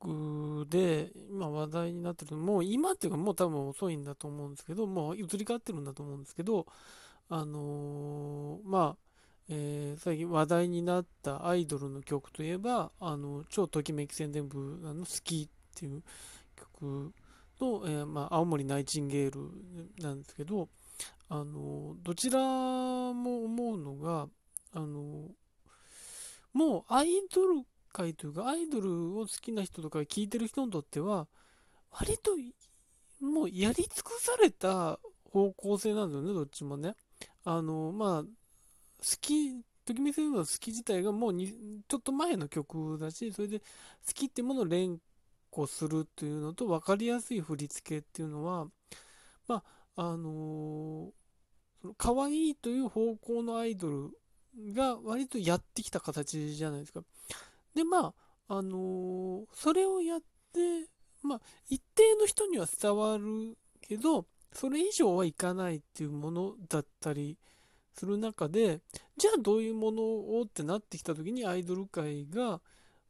曲で今話題になってるのもう今っていうかもう多分遅いんだと思うんですけどもう移り変わってるんだと思うんですけどあのー、まあ、えー、最近話題になったアイドルの曲といえばあの超ときめき宣伝部の「好き」っていう曲と、えー、まあ、青森ナイチンゲールなんですけどあのどちらも思うのがあのもうアイドル界というか、アイドルを好きな人とか聴いてる人にとっては、割ともうやり尽くされた方向性なんだよね、どっちもね。あの、まあ、好き、ときめせるの好き自体がもうにちょっと前の曲だし、それで好きってものを連呼するっていうのと分かりやすい振り付けっていうのは、まあ、あのー、可愛いという方向のアイドルが割とやってきた形じゃないですか。で、まあ、あのー、それをやって、まあ、一定の人には伝わるけど、それ以上はいかないっていうものだったりする中で、じゃあどういうものをってなってきた時にアイドル界が、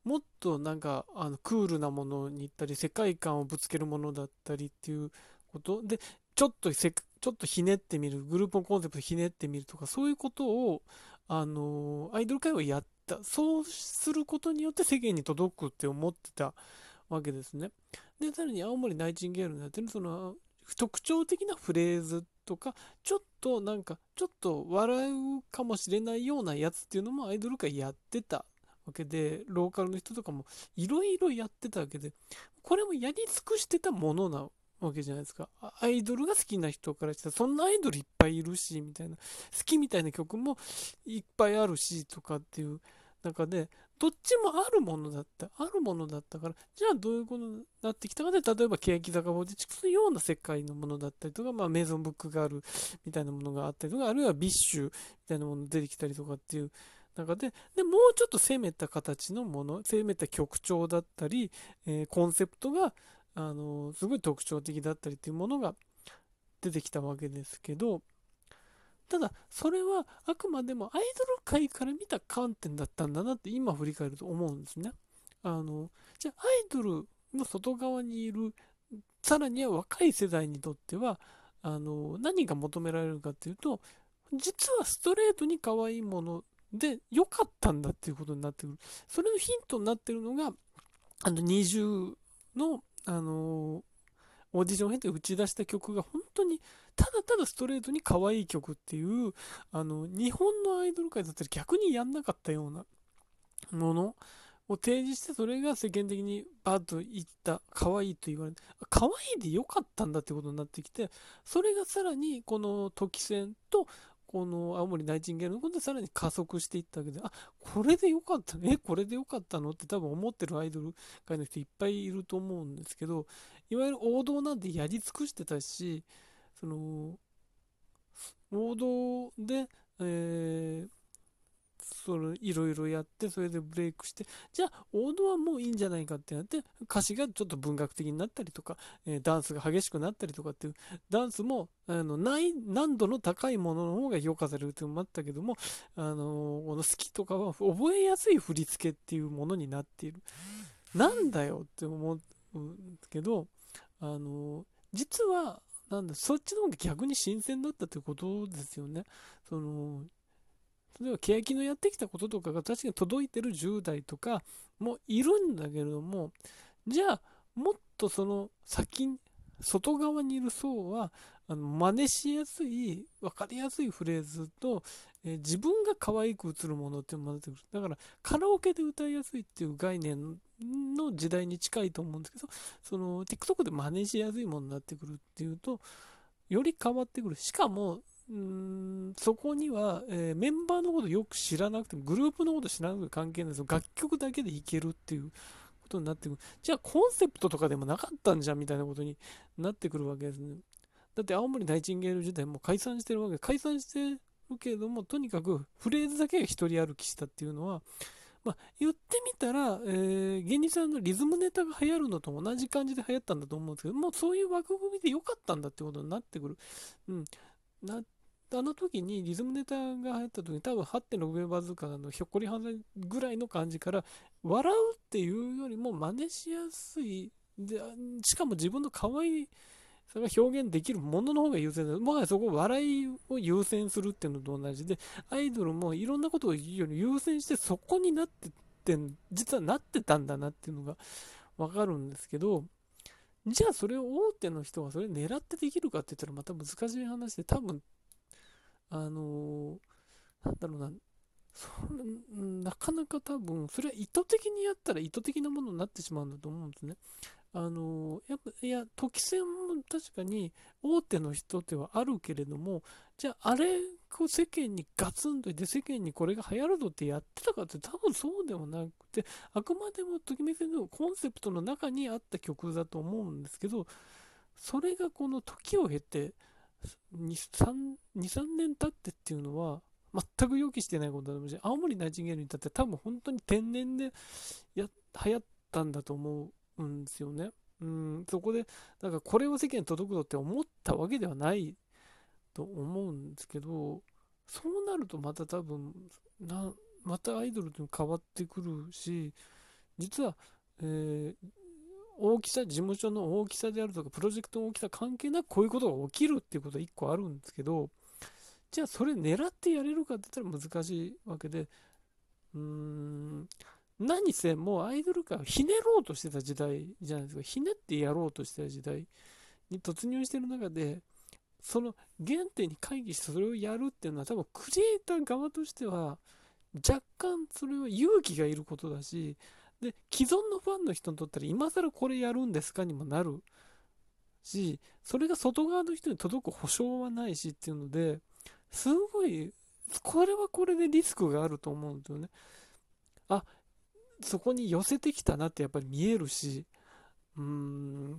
もっとなんかあのクールなものに行ったり世界観をぶつけるものだったりっていうことでちょっとせちょっとひねってみるグループのコンセプトひねってみるとかそういうことをあのアイドル界はやっ。そうすることによって世間に届くって思ってたわけですね。で、さらに青森ナイチンゲールになってるその特徴的なフレーズとか、ちょっとなんか、ちょっと笑うかもしれないようなやつっていうのもアイドル界やってたわけで、ローカルの人とかもいろいろやってたわけで、これもやり尽くしてたものなわけじゃないですか。アイドルが好きな人からしたら、そんなアイドルいっぱいいるし、みたいな。好きみたいな曲もいっぱいあるし、とかっていう中で、どっちもあるものだった。あるものだったから、じゃあどういうことになってきたかで、例えば、欅坂46のような世界のものだったりとか、まあ、メゾンブックがあるみたいなものがあったりとか、あるいは BiSH みたいなもの出てきたりとかっていう中で、で、もうちょっと攻めた形のもの、攻めた曲調だったり、えー、コンセプトが、あのすごい特徴的だったりっていうものが出てきたわけですけど、ただ、それはあくまでもアイドル界から見た観点だったんだなって今振り返ると思うんですね。あの、じゃあアイドルの外側にいる、さらには若い世代にとっては、あの、何が求められるかっていうと、実はストレートに可愛いもので良かったんだっていうことになってくる。それのヒントになってるのが、あの、20のあのオーディション編で打ち出した曲が本当にただただストレートに可愛い曲っていうあの日本のアイドル界だったら逆にやんなかったようなものを提示してそれが世間的にバッと言った可愛いと言われて可愛いでよかったんだってことになってきてそれがさらにこの時戦とこの青森ナイチンゲールのことでさらに加速していったわけで、あ、これでよかったね、これでよかったのって多分思ってるアイドル界の人いっぱいいると思うんですけど、いわゆる王道なんてやり尽くしてたし、その、王道で、えー、それいろいろやってそれでブレイクしてじゃあ王道はもういいんじゃないかってなって歌詞がちょっと文学的になったりとか、え、ダンスが激しくなったりとかっていうダンスもあの難難度の高いものの方が評価されるっていうのもあったけども、あの、この好きとかは覚えやすい振り付けっていうものになっているなんだよって思うんですけどあの、実はなんだそっちの方が逆に新鮮だったってことですよね。その例えば欅のやってきたこととかが確かに届いてる10代とかもいるんだけれどもじゃあもっとその先外側にいる層はあの真似しやすい分かりやすいフレーズと、えー、自分が可愛く映るものっていうのも出てくる。だからカラオケで歌いやすいっていう概念の時代に近いと思うんですけどその TikTok で真似しやすいものになってくるっていうとより変わってくる。しかもうんそこには、えー、メンバーのことよく知らなくても、グループのこと知らなくても関係ないです。楽曲だけでいけるっていうことになってくる。じゃあコンセプトとかでもなかったんじゃんみたいなことになってくるわけですね。だって青森ナイチンゲール時代も解散してるわけで解散してるけれども、とにかくフレーズだけが一人歩きしたっていうのは、まあ、言ってみたら、えー、芸人さんのリズムネタが流行るのと同じ感じで流行ったんだと思うんですけど、もうそういう枠組みで良かったんだってことになってくる。うん。なあの時にリズムネタが入った時に多分8.6秒バズーカのひょっこりはんぐらいの感じから笑うっていうよりも真似しやすいでしかも自分の可愛いそれが表現できるものの方が優先だ。もはやそこ笑いを優先するっていうのと同じで、アイドルもいろんなことを優先してそこになってって、実はなってたんだなっていうのがわかるんですけど、じゃあそれを大手の人がそれ狙ってできるかって言ったらまた難しい話で、多分、あのー、なんだろうな、そなかなか多分、それは意図的にやったら意図的なものになってしまうんだと思うんですね。あのやっぱいや時戦も確かに大手の人ではあるけれどもじゃああれを世間にガツンといて世間にこれが流行るぞってやってたかって多分そうではなくてあくまでもときめきのコンセプトの中にあった曲だと思うんですけどそれがこの時を経て23年経ってっていうのは全く予期してないことだと思うし青森ナイチンゲールに至って多分本当に天然でや流行ったんだと思うんですよね。うん、そこで、だからこれを世間に届くぞって思ったわけではないと思うんですけど、そうなるとまた多分、なまたアイドルに変わってくるし、実は、えー、大きさ、事務所の大きさであるとか、プロジェクトの大きさ関係なくこういうことが起きるっていうことは1個あるんですけど、じゃあそれ狙ってやれるかって言ったら難しいわけで、うーん、何せもうアイドル界をひねろうとしてた時代じゃないですか。ひねってやろうとしてた時代に突入してる中で、その原点に会議してそれをやるっていうのは多分クリエイター側としては若干それは勇気がいることだし、で、既存のファンの人にとったら今更これやるんですかにもなるし、それが外側の人に届く保証はないしっていうので、すごい、これはこれでリスクがあると思うんですよね。あ、そこに寄せてきたなってやっぱり見えるし、うーん、っ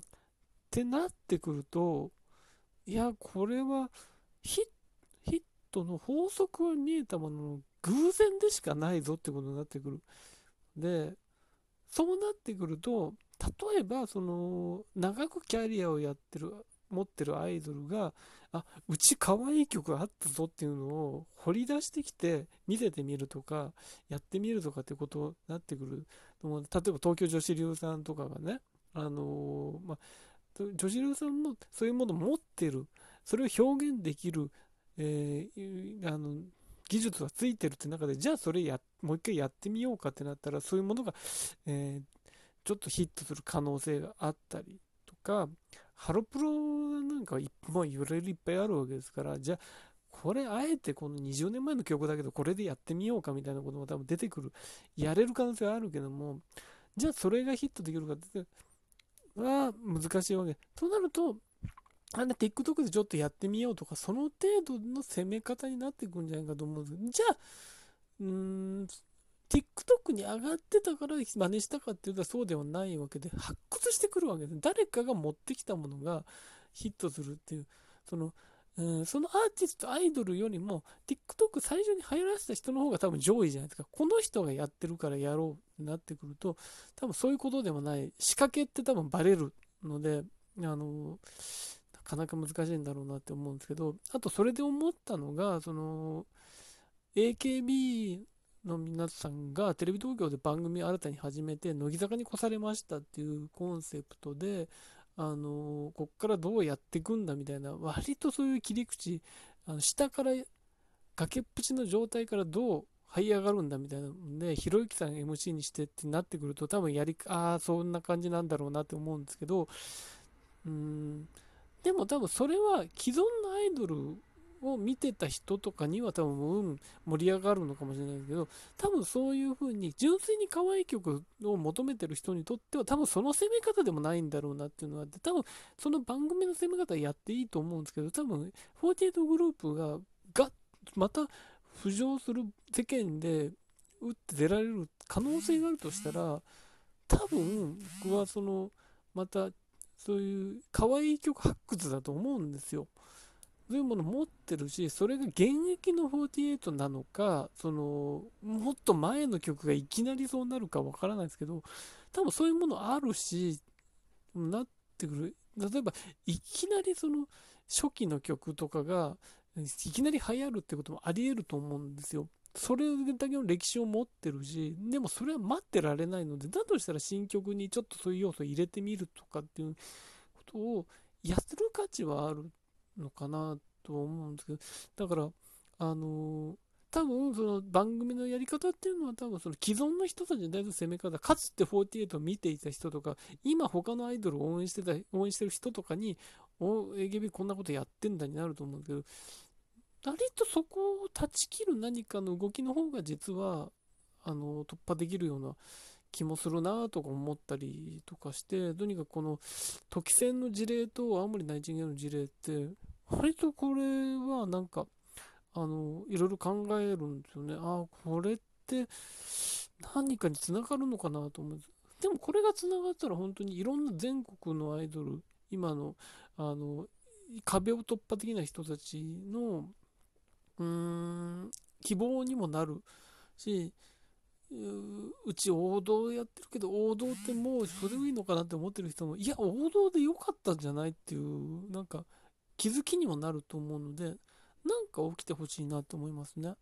てなってくると、いや、これはヒヒットの法則は見えたものの偶然でしかないぞってことになってくる。で、そうなってくると、例えば、その、長くキャリアをやってる、持ってるアイドルが、あ、うち可愛い曲あったぞっていうのを掘り出してきて見せてみるとか、やってみるとかってことになってくる。例えば東京女子流さんとかがね、あのー、まあ、女子流さんもそういうもの持ってる、それを表現できる、えー、あの、技術がついてるって中で、じゃあそれや、もう一回やってみようかってなったら、そういうものが、えー、ちょっとヒットする可能性があったりとか、ハロプロなんかはもういろいろいっぱいあるわけですから、じゃあ、これあえてこの20年前の曲だけどこれでやってみようかみたいなことも多分出てくる。やれる可能性はあるけども、じゃあそれがヒットできるかっては難しいわけ。となると、あんな TikTok でちょっとやってみようとか、その程度の攻め方になっていくんじゃないかと思うんですけど、じゃあ、うーん、TikTok に上がってたから真似したかっていうとそうではないわけで、発掘してくるわけです。誰かが持ってきたものがヒットするっていう、その、うん、そのアーティスト、アイドルよりも、TikTok 最初に流行らせた人の方が多分上位じゃないですか。この人がやってるからやろうってなってくると、多分そういうことでもない。仕掛けって多分バレるので、あの、かなか難しいんだろうなって思うんですけど、あとそれで思ったのが、その、AKB の皆さんがテレビ東京で番組を新たに始めて乃木坂に越されましたっていうコンセプトであのこっからどうやっていくんだみたいな割とそういう切り口あの下から崖っぷちの状態からどう這い上がるんだみたいなのでひろゆきさん MC にしてってなってくると多分やりああそんな感じなんだろうなって思うんですけどうんでも多分それは既存のアイドルを見てた人とかには多分、盛り上がるのかもしれないけど、多分そういう風に純粋に可愛い曲を求めてる人にとっては多分その攻め方でもないんだろうなっていうのはあって、多分その番組の攻め方やっていいと思うんですけど、多分48グループががまた浮上する世間で打って出られる可能性があるとしたら、多分僕はそのまたそういう可愛い曲発掘だと思うんですよ。そういうもの持ってるし、それが現役の48なのか、その、もっと前の曲がいきなりそうなるかわからないですけど、多分そういうものあるし、なってくる。例えば、いきなりその、初期の曲とかが、いきなり流行るってこともあり得ると思うんですよ。それだけの歴史を持ってるし、でもそれは待ってられないので、だとしたら新曲にちょっとそういう要素を入れてみるとかっていうことをやる価値はあるのかなと思うんですけど、だから、あのー、多分その番組のやり方っていうのは多分その既存の人たちに対する攻め方、かつて48を見ていた人とか、今他のアイドルを応援してた、応援してる人とかに、AKB こんなことやってんだになると思うんですけど、割とそこを断ち切る何かの動きの方が実は、あの、突破できるような気もするなとか思ったりとかして、とにかくこの、時戦の事例と青森ナイチンゲールの事例って、割とこれはなんか、あの、いろいろ考えるんですよね。ああ、これって何かにつながるのかなと思うんです。でもこれがつながったら本当にいろんな全国のアイドル、今の、あの、壁を突破できない人たちの、うーん、希望にもなるし、うち王道やってるけど、王道ってもうそれでいいのかなって思ってる人も、いや、王道で良かったんじゃないっていう、なんか気づきにもなると思うので、なんか起きてほしいなと思いますね。